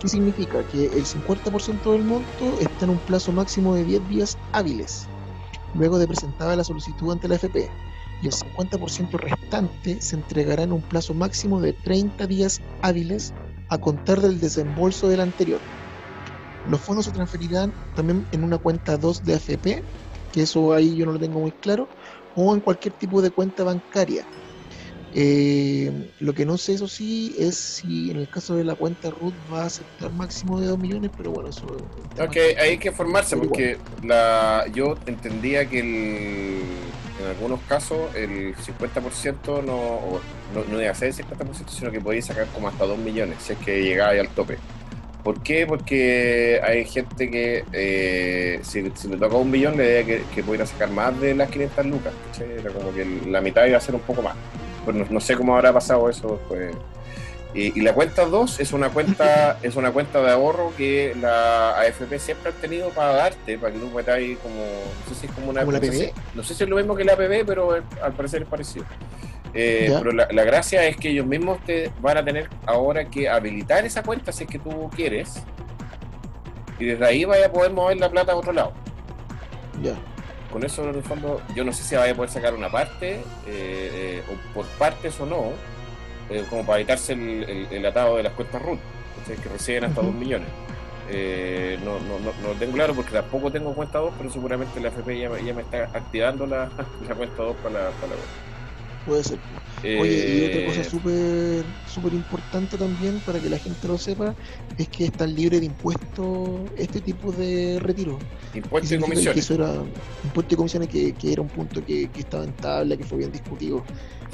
¿Qué significa? Que el 50% del monto está en un plazo máximo de 10 días hábiles, luego de presentada la solicitud ante la FP, y el 50% restante se entregará en un plazo máximo de 30 días hábiles a contar del desembolso del anterior. Los fondos se transferirán también en una cuenta 2 de AFP, que eso ahí yo no lo tengo muy claro, o en cualquier tipo de cuenta bancaria. Eh, lo que no sé, eso sí, es si en el caso de la cuenta RUT va a aceptar máximo de 2 millones, pero bueno, eso Ok, hay que formarse porque la, yo entendía que el, en algunos casos el 50% no, no, no iba a ser el 50%, sino que podía sacar como hasta 2 millones si es que llegaba al tope. ¿Por qué? Porque hay gente que eh, si, le toca un millón le debe que, que pudiera sacar más de las 500 lucas. Era como que la mitad iba a ser un poco más. Pues no, no sé cómo habrá pasado eso después. Y, y la cuenta 2 es una cuenta es una cuenta de ahorro que la AFP siempre ha tenido para darte, para que tú metas ahí como, no sé si es como una... ¿Como la no sé si- No sé si es lo mismo que la APB, pero al parecer es parecido. Eh, pero la, la gracia es que ellos mismos te van a tener ahora que habilitar esa cuenta si es que tú quieres. Y desde ahí vaya a poder mover la plata a otro lado. Ya. Con eso, en el fondo, yo no sé si vaya a poder sacar una parte, eh, eh, o por partes o no, eh, como para evitarse el, el- el atado de las cuentas RUT, que reciben hasta Ujú. 2 millones. Eh, no, no, no, no lo tengo claro porque tampoco tengo cuenta 2, pero seguramente la FP ya, me- ya me está activando la, la cuenta 2 para la, para la. Puede ser. Oye, y otra Eh, cosa súper súper importante también para que la gente lo sepa es que están libres de impuestos este tipo de retiro. Impuestos ¿Qué y comisiones. Que eso era impuestos y comisiones que, que era un punto que, que estaba en tabla, que fue bien discutido.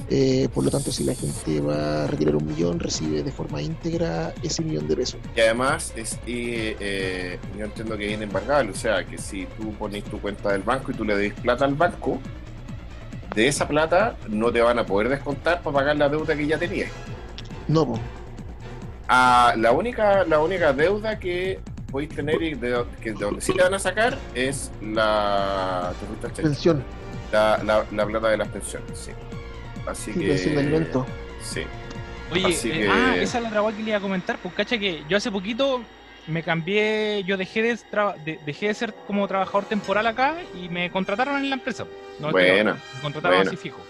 Eh, por lo tanto, si la gente va a retirar un millón, recibe de forma íntegra ese millón de pesos. Y además, es, eh, yo entiendo que viene embargable, o sea, que si tú pones tu cuenta del banco y tú le des plata al banco, de esa plata no te van a poder descontar para pagar la deuda que ya tenías. No, po. Ah, la única la única deuda que podéis tener y de, que de donde sí te van a sacar es la, pensión, la, la, la plata de las pensiones, sí. Así sí, que. pensión de alimentos. Sí. Oye, Así eh, que- ah, esa es la otra que le iba a comentar, pues cacha que yo hace poquito me cambié, yo dejé de, de- dejé de ser como trabajador temporal acá y me contrataron en la empresa. No Buena, trabajando, me contrataron buena. así fijo.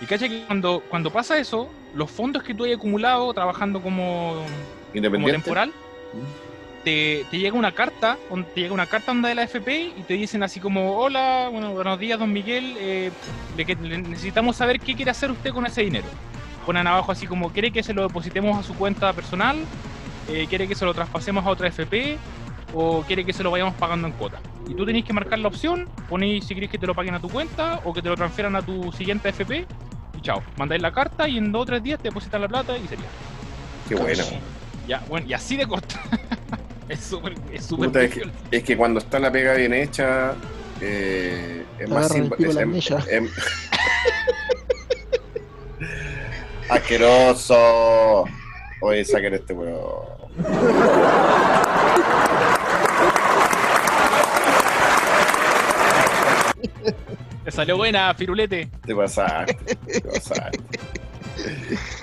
Y cacha que cuando, cuando pasa eso, los fondos que tú hayas acumulado trabajando como, temporal, te, te llega una carta, te llega una carta onda de la FP y te dicen así como, hola, bueno, buenos días, don Miguel, eh, le que- le necesitamos saber qué quiere hacer usted con ese dinero. Ponen abajo así como, ¿quiere que se lo depositemos a su cuenta personal? Eh, ¿Quiere que se lo traspasemos a otra FP? ¿O quiere que se lo vayamos pagando en cuota? Y tú tenés que marcar la opción, ponéis si querés que te lo paguen a tu cuenta o que te lo transfieran a tu siguiente FP y chao. Mandáis la carta y en dos o tres días te depositan la plata y sería. Qué bueno. Ya, bueno, y así de corto. es súper, es súper Puta, es, que, es que cuando está la pega bien hecha, eh, es más las em- em- ¡Asqueroso! Oye, saquen este weón. Te salió buena, firulete. Te pasaste, te pasaste.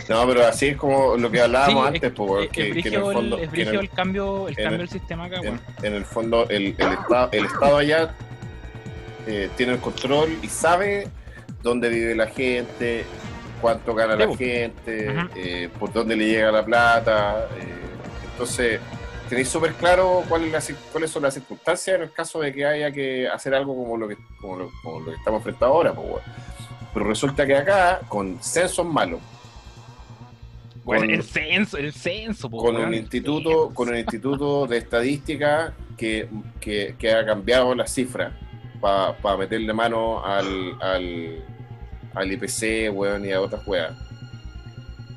No, pero así es como lo que hablábamos Sí, antes, es- pues, es- que, que en el fondo, el, que en el- el cambio, el cambio el- del sistema acá, en, bueno. en el fondo el, el estado, el estado allá eh, tiene el control y sabe dónde vive la gente, cuánto gana la gente, eh, por dónde le llega la plata. eh, entonces, tenéis súper claro cuál es la cuáles son las circunstancias en el caso de que haya que hacer algo como lo que, como lo, como lo que estamos enfrentando ahora. Pero resulta que acá, con censos malos, Bueno, con- el censo, el censo, con un instituto con un instituto de estadística que, que, que ha cambiado las cifras para meterle mano al, al, al IPC weón, y a otras weas.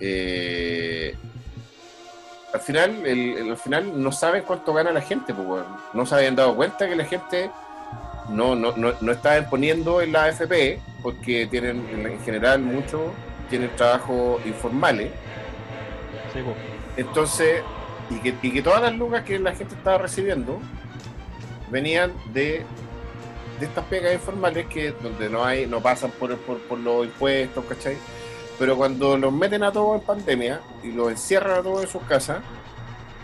Eh, al final el, el- al final no saben cuánto gana la gente pues, weón. no se habían dado cuenta que la gente no, no, no, no está poniendo en la AFP porque tienen en en general muchos tienen trabajos informales Sí, po. entonces, y que, y que todas las lucas que la gente estaba recibiendo venían de, de estas pegas informales que donde no hay, no pasan por, por, por los impuestos, ¿cachai? Pero cuando los meten a todos en pandemia y los encierran a todos en sus casas,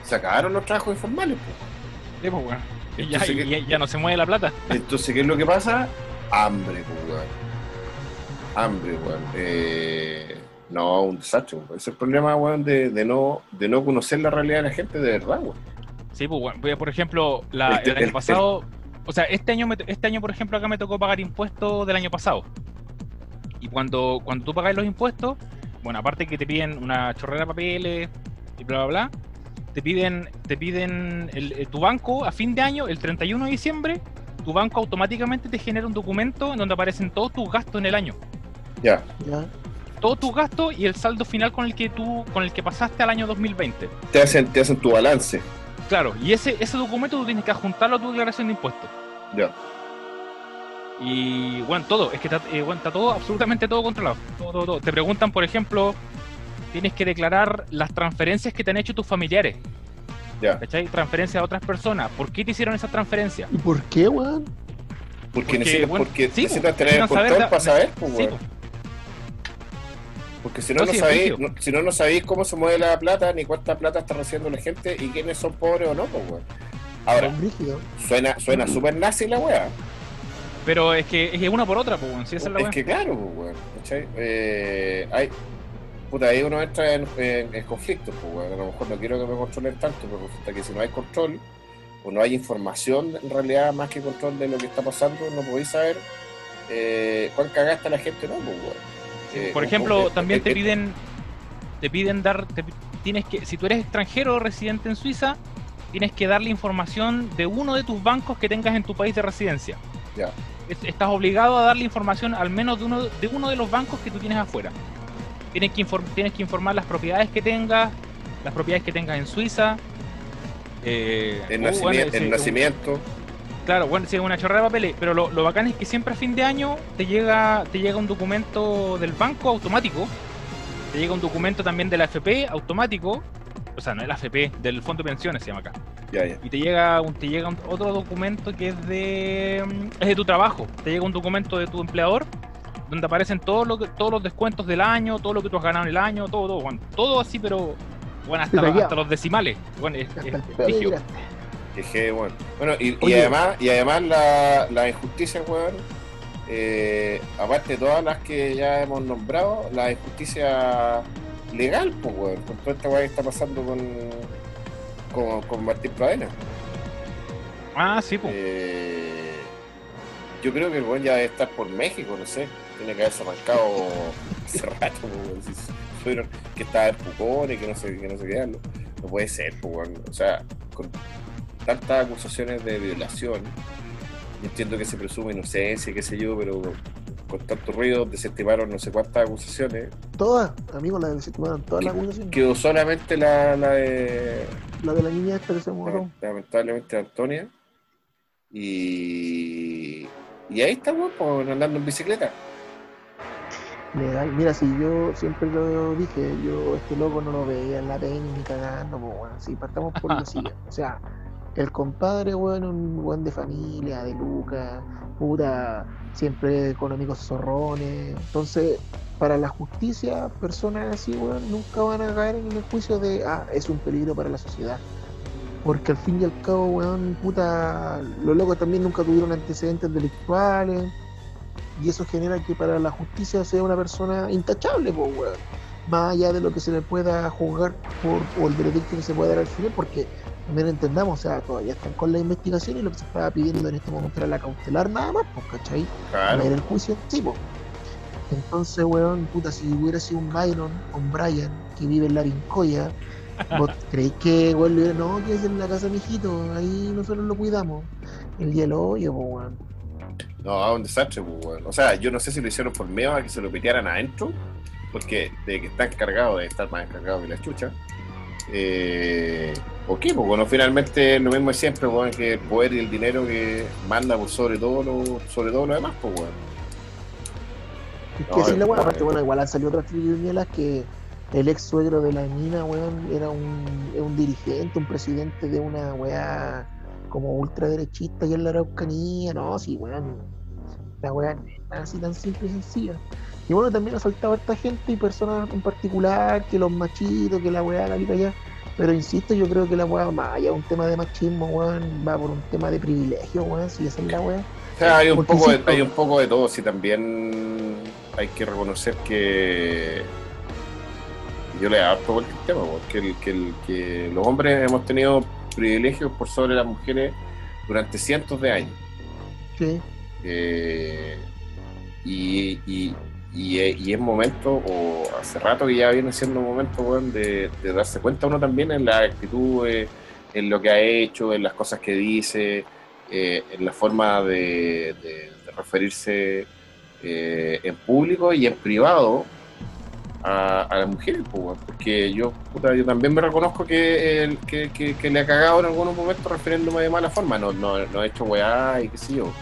se acabaron los trabajos informales. po. Sí, weón. Y ya, Entonces, y ¿qué- ya- no se mueve la plata. Entonces, ¿qué es lo que pasa? Hambre, pues, weón. Hambre, weón. Eh, no, un desastre. weón. Ese es el problema, weón, de, de no, de no conocer la realidad de la gente de verdad, weón. Sí, pues, bueno, pues, por ejemplo, la- El año el- pasado, o sea, este año, me- este año, por ejemplo, acá me tocó pagar impuestos del año pasado. Y cuando, cuando tú pagas los impuestos, bueno, aparte que te piden una chorrera de papeles y bla, bla, bla, te piden, te piden el, eh, tu banco a fin de año, el 31 de diciembre, tu banco automáticamente te genera un documento en donde aparecen todos tus gastos en el año. Ya. ¿ya? Todos tus gastos y el saldo final con el que tú, con el que pasaste al año 2020. Te hacen, te hacen tu balance. Claro, y ese, ese documento tú tienes que adjuntarlo a tu declaración de impuestos. Ya. Y bueno, todo, es que está, eh, bueno, está todo, absolutamente todo controlado. Todo, todo, todo. Te preguntan, por ejemplo, tienes que declarar las transferencias que te han hecho tus familiares. Ya. ¿Cachai? Transferencias a otras personas. ¿Por qué te hicieron esas transferencias? ¿Y por qué, weón? Porque, Porque, necesitas, bueno, porque sí, necesitas pues, tener el saber control para saber, pues, Sí, weón. Porque si no, No, es sabéis, no- si no, no sabéis cómo se mueve la plata, ni cuánta plata está recibiendo la gente, y quiénes son pobres o no, pues, weón. Ahora, suena, suena súper nazi la weá. Pero es que es una por otra, pues, bueno, si esa es la Es weá. que claro, pues, weón, ¿cachai? Eh, hay, puta, ahí uno entra en, en, en conflictos, pues, weón. A lo mejor no quiero que me controlen tanto, pero resulta que si no hay control, o no hay información en realidad más que control de lo que está pasando, no podéis saber eh, cuán cagada está la gente, no, pues, weón. Eh, Por ejemplo, también eh, te eh, piden, te piden dar, te tienes que, si tú eres extranjero residente en Suiza, tienes que darle información de uno de tus bancos que tengas en tu país de residencia. Ya. Es- Estás obligado a darle información al menos de uno de uno de los bancos que tú tienes afuera. Tienes que, inform- tienes que informar las propiedades que tengas, las propiedades que tengas en Suiza. eh, El, nacimiento, bueno, el sí, un- nacimiento. Claro, bueno, sí, es una chorrera de papeles, pero lo, lo bacán es que siempre a fin de año te llega, te llega un documento del banco automático, te llega un documento también de la FP automático, o sea, no es la FP, del Fondo de Pensiones se llama acá. Y te llega, un, te llega un- otro documento que es de, es de tu trabajo, te llega un documento de tu empleador donde aparecen todos los, todos los descuentos del año, todo lo que tú has ganado en el año, todo, todo, bueno, todo así, pero bueno, hasta, hasta los decimales. Bueno, es, es Hasta el pelo brígido. dirás. Que je, bueno. Bueno, y, además, y además la, la injusticia, weón, eh, aparte de todas las que ya hemos nombrado, la injusticia legal, pues, weón, con toda esta weá que está pasando con, con, con Martín Pradena. Ah, sí, pues. Eh, yo creo que el weón ya debe estar por México, no sé. Tiene que haberse arrancado hace rato, pues, weón. Que estaba en Pucón y que no sé, que no sé qué. No, no puede ser, pues, weón. O sea, con tantas acusaciones de violación, yo entiendo que se presume inocencia qué sé yo, pero con tanto ruido desestimaron no sé cuántas acusaciones. Todas, amigos, la desestimaron todas las acusaciones. Quedó solamente la, la de La de la niña esta que se moró. lamentablemente Antonia. Y, y ahí está, weón, pues, andando en bicicleta. Mira, si yo siempre lo dije, yo este loco no lo veía en la tenis ni cagando, pues bueno, si partamos por lo siguiente. O sea, el compadre, weón, un buen de familia, de Lucas, puta, siempre con amigos zorrones. Entonces, para la justicia, personas así, weón, nunca van a caer en el juicio de, ah, es un peligro para la sociedad. Porque al fin y al cabo, weón, puta, los locos también nunca tuvieron antecedentes delictuales y eso genera que para la justicia sea una persona intachable, pues, weón. Más allá de lo que se le pueda juzgar por, o el veredicto que se pueda dar al final, porque también entendamos, o sea, todavía están con la investigación y lo que se estaba pidiendo en este momento era la cautelar nada más, pues, ¿cachai? Claro. El juicio, sí, pues. Entonces, weón, puta, si hubiera sido un Byron o un Brian que vive en la Vincoya, ¿vos creéis que, weón, le hubiera, no, que es en la casa de mi hijito, ahí nosotros lo cuidamos? El día del hoyo, pues, weón. No, un desastre, pues, weón. O sea, yo no sé si lo hicieron por miedo a que se lo pitearan adentro, porque de que está encargado de estar más encargado que la chucha. Eh, ¿O qué? Pues bueno, finalmente lo mismo es siempre, weón, que el poder y el dinero que manda por sobre todo lo, sobre todo lo demás, pues, weón. Es que No, así la es- weá, aparte, bueno, igual han salido otras tribunelas que el ex suegro de la mina, weón, era un, era un dirigente, un presidente de una weá como ultraderechista y en la Araucanía, no, sí, weón. La weá no es así tan simple y sencilla. Y bueno, también ha soltado a esta gente y personas en particular, que los machitos, que la weá, la liga allá. Pero insisto, yo creo que la weá, más allá un tema de machismo, weón, va por un tema de privilegio, weón, si esa es la weá. O sea, hay un, Porque poco de, hay un poco de todo, sí, también hay que reconocer que yo le adapto por el tema, porque el, que, el- que los hombres hemos tenido privilegios por sobre las mujeres durante cientos de años. Sí. Eh, y, y, es- momento, o hace rato que ya viene siendo momento, weón, de, darse cuenta uno también en la actitud, en lo que ha hecho, en las cosas que dice, eh, en la forma de, de- de referirse eh, en público y en privado a, a las mujeres, pues, porque yo, puta, yo también me reconozco que, que- que le ha cagado en algunos momentos refiriéndome de mala forma, no, no, no he hecho weá y qué sé yo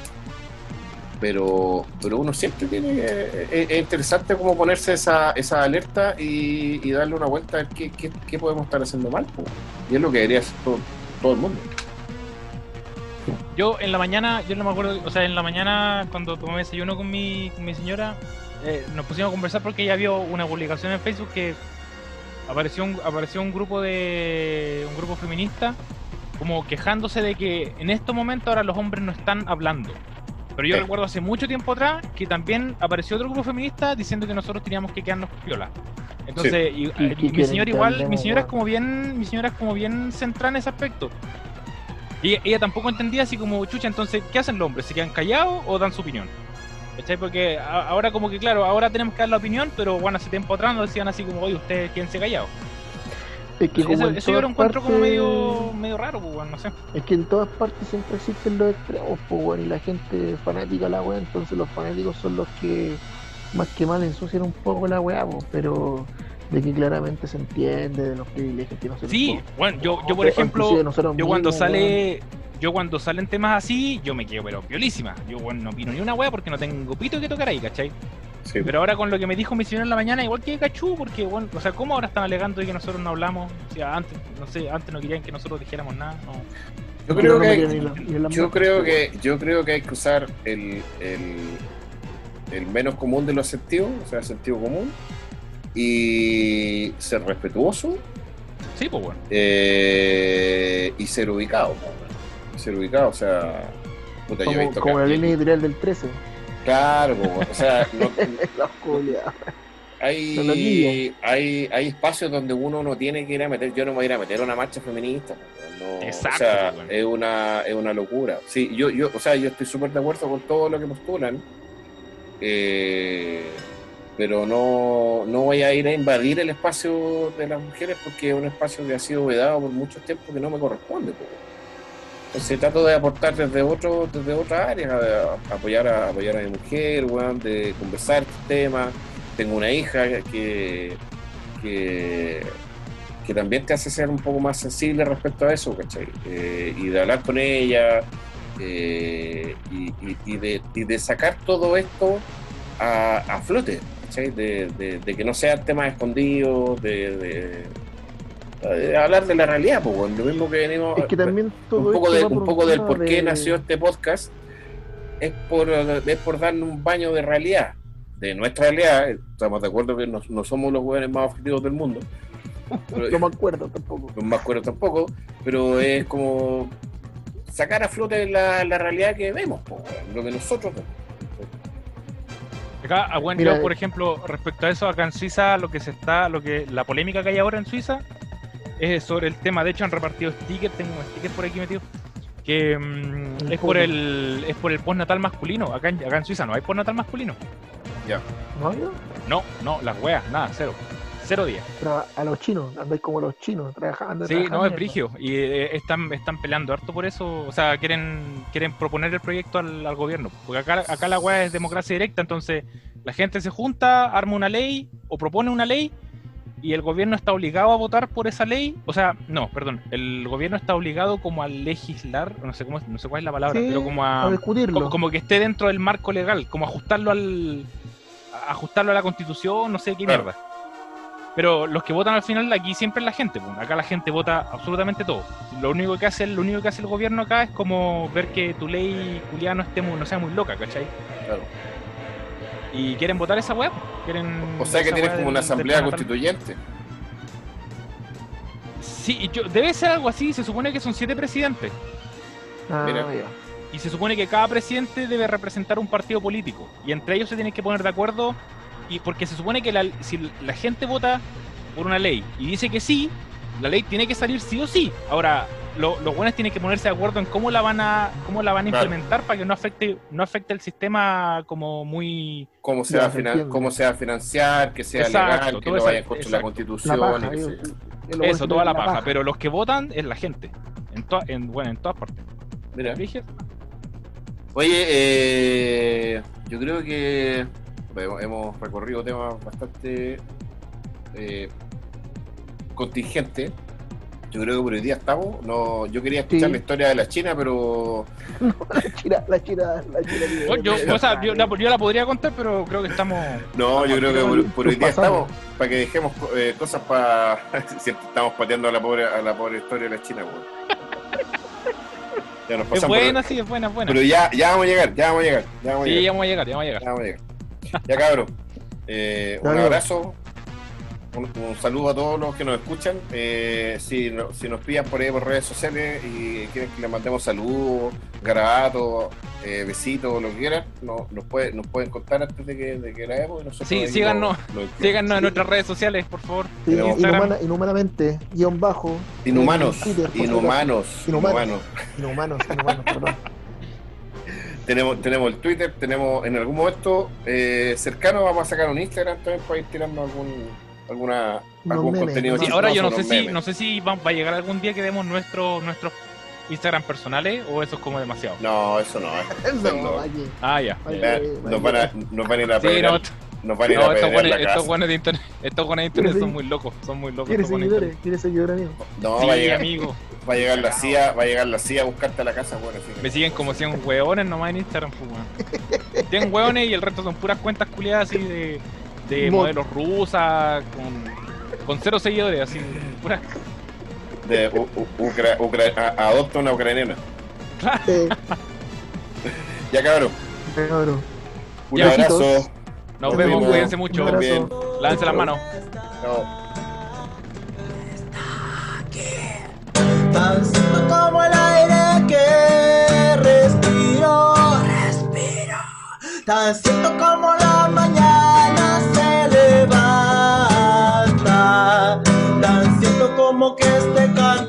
pero pero uno siempre tiene eh, es, es interesante como ponerse esa, esa alerta y, y darle una vuelta a ver qué, qué- qué podemos estar haciendo mal y es lo que debería hacer todo, todo el mundo Yo en la mañana, yo no me acuerdo, o sea, en la mañana cuando tomé desayuno con mi, con mi señora, eh, nos pusimos a conversar porque ella vio una publicación en Facebook que apareció un, apareció un grupo de un grupo feminista como quejándose de que en estos momentos ahora los hombres no están hablando. Pero yo Sí. recuerdo hace mucho tiempo atrás que también apareció otro grupo feminista diciendo que nosotros teníamos que quedarnos piola. Entonces, y- ¿Y y qué mi señora igual, mi señora es como bien, mi señora es como bien centrada en ese aspecto. Y ella tampoco entendía así como, chucha, entonces, ¿qué hacen los hombres? ¿Se quedan callados o dan su opinión? ¿Cachai? Porque a- ahora como que, claro, ahora tenemos que dar la opinión, pero bueno, hace tiempo atrás nos decían así como, oye, ustedes quédense callados. Es que Eso, eso yo lo encuentro como medio, medio raro, pues, no sé. Es que en todas partes siempre existen los extremos, pues, y la gente fanática la weá, entonces los fanáticos son los que más que mal ensucian un poco la weá, pues, pero de que claramente se entiende de los privilegios que nosotros Sí, bueno, yo, yo por ejemplo, yo cuando sale, yo cuando salen temas así, yo me quedo pero violísima. Yo bueno, no opino ni una wea porque no tengo pito que tocar ahí, ¿cachai? Sí. Pero ahora con lo que me dijo mi señora en la mañana, igual que cachú, porque bueno, o sea, ¿cómo ahora están alegando de que nosotros no hablamos? O sea, antes, no sé, antes no querían que nosotros dijéramos nada, no. Yo creo no que hay, ni la- ni yo creo pues, que yo creo que hay que usar el, el, el menos común de los sentidos, o sea, el sentido común, y ser respetuoso Sí, pues bueno. eh, y ser ubicado. weón. Ser ubicado, o sea, puta, yo he Como, visto como la línea editorial del 13. Claro, o sea, no- hay, hay, hay espacios donde uno no tiene que ir a meter, yo no me voy a ir a meter a una marcha feminista, no, Exacto, o sea, es una, es una locura. Sí, yo, yo, o sea, yo estoy súper de acuerdo con todo lo que postulan, eh, pero no, no voy a ir a invadir el espacio de las mujeres porque es un espacio que ha sido vedado por mucho tiempo que no me corresponde. po. Entonces trato de aportar desde otro, desde otras áreas, a- a apoyar a apoyar a mi mujer, weón, de conversar estos temas. Tengo una hija que, que, que también te hace ser un poco más sensible respecto a eso, ¿cachai? Eh, y de hablar con ella eh, y, de, y de sacar todo esto a, a flote, ¿cachai? De, de- de que no sean temas escondidos, de, de- de hablar de la realidad, pues, lo mismo que venimos Es que también todo un poco, de, un del por qué de- nació este podcast es por, es por darle un baño de realidad, de nuestra realidad. Estamos de acuerdo que no, no somos los hueones más objetivos del mundo, pero- No me acuerdo tampoco. no me acuerdo tampoco, pero es como sacar a flote la, la realidad que vemos, po, lo que nosotros vemos. Acá, ah, bueno, Mira, yo, por eh. ejemplo, respecto a eso, acá en Suiza, lo que se está, lo que, la polémica que hay ahora en Suiza es sobre el tema. De hecho, han repartido stickers, tengo un sticker por aquí metido, que mm, El es por el, es por el postnatal masculino. Acá en, acá en Suiza no hay postnatal masculino. Ya. ¿No? yo? No, no, las weas, nada, cero. Cero días. A los chinos, andáis como los chinos, trabajando. Sí, trabajando, no, es brigio. Y eh, están, están peleando harto por eso. O sea, quieren, quieren proponer el proyecto al, al gobierno. Porque acá, acá la wea es democracia directa, entonces la gente se junta, arma una ley o propone una ley y el gobierno está obligado a votar por esa ley. O sea, no, perdón, el gobierno está obligado como a legislar, no sé cómo, no sé cuál es la palabra, Sí, pero como a a, discutirlo. como, como que esté dentro del marco legal, como ajustarlo al a- ajustarlo a la constitución, no sé qué Claro. mierda. Pero los que votan al final aquí siempre es la gente, pues. acá la gente vota absolutamente todo. Lo único que hace, lo único que hace el gobierno acá es como ver que tu ley culiada no esté muy- no sea muy loca, ¿cachai? Claro. Y quieren votar esa web, quieren O sea que tienes como una asamblea constituyente. Sí, y yo, debe ser algo así, se supone que son siete presidentes. Ah, Mira. Y se supone que cada presidente debe representar un partido político. Y entre ellos se tienen que poner de acuerdo. Y porque se supone que la- si la gente vota por una ley y dice que sí, la ley tiene que salir sí o sí. Ahora, lo- los buenos tienen que ponerse de acuerdo en cómo la van a, cómo la van a Claro. implementar para que no afecte, no afecte el sistema como muy Cómo se, va a se finan- entiende. cómo se va a financiar, que sea Exacto, legal, que no esa- vaya en contra de la constitución. La paja, yo- yo. eso, toda la la paja. paja. Pero los que votan es la gente. En, to- en, bueno, en todas partes. Mira. Oye, eh, yo creo que hemos recorrido temas bastante eh, contingentes. Yo creo que por hoy día estamos. No, yo quería escuchar Sí. la historia de la China, pero La china, la china, la china. Bueno, yo, o sea, yo, la, yo la podría contar, pero creo que estamos. no, yo creo que por, por hoy día estamos para que dejemos eh, cosas para. Siempre estamos pateando a la pobre a la pobre historia de la China, weón. Ya nos Es buena, por- sí, es buena, es buena. Pero ya, ya vamos a llegar, ya vamos a llegar, ya vamos a Sí, llegar. ya vamos a llegar, ya vamos a llegar. Ya vamos a llegar. Ya cabrón. Eh, un abrazo. Un, un saludo a todos los que nos escuchan. Eh, si, no- si nos pillan por ahí por redes sociales y quieren que les mandemos saludos, garabatos, eh, besitos, lo que quieran, no, nos, puede, nos pueden contar antes de que, de que grabemos. Y nosotros Sí, síganos, lo- lo- síganos en nuestras redes sociales, por favor. Sí, inhumana- inhumanamente, guion bajo. Inhumanos, Twitter, inhumanos. Inhumanos. inhumanos. Inhumanos, inhumanos, perdón. Tenemos, tenemos el Twitter, tenemos en algún momento eh, cercano vamos a sacar un Instagram también para ir tirando algún, alguna, Unos algún memes, contenido. Sí, ahora yo no sé si no sé si va, va a llegar algún día que demos nuestros nuestros Instagram personales o eso es como demasiado. No, eso no. Eso No. Ah, ya. Ay, nos, van a, ay. nos van a ir a Sí, no, nos van a ir a no, estos apedrear buenos, la estos buenos de internet, estos buenos de internet ¿Quieres son muy locos, son muy locos. ¿Quieres estos seguidores? ¿Quieres seguidores, amigo? No, internet. va, a Sí, llegar, amigo. va a llegar la CIA, va a llegar la CIA a buscarte a la casa, bueno, así que- Me siguen como 100 hueones nomás en Instagram, pues, weón. 100 hueones y el resto son puras cuentas culiadas así de, de Mod. modelos rusas, con, con cero seguidores, así, puras. de U- U- Ucra- Ucra- a- adopta una ucraniana. Eh, Ya cabrón, cabrón. un Ya, abrazo. Nos Nos vemos, vemos. cuídense mucho. Lávense las manos. Chao. Tan cierto como el aire que respiro, respiro. Tan cierto como tan cierto como que este canto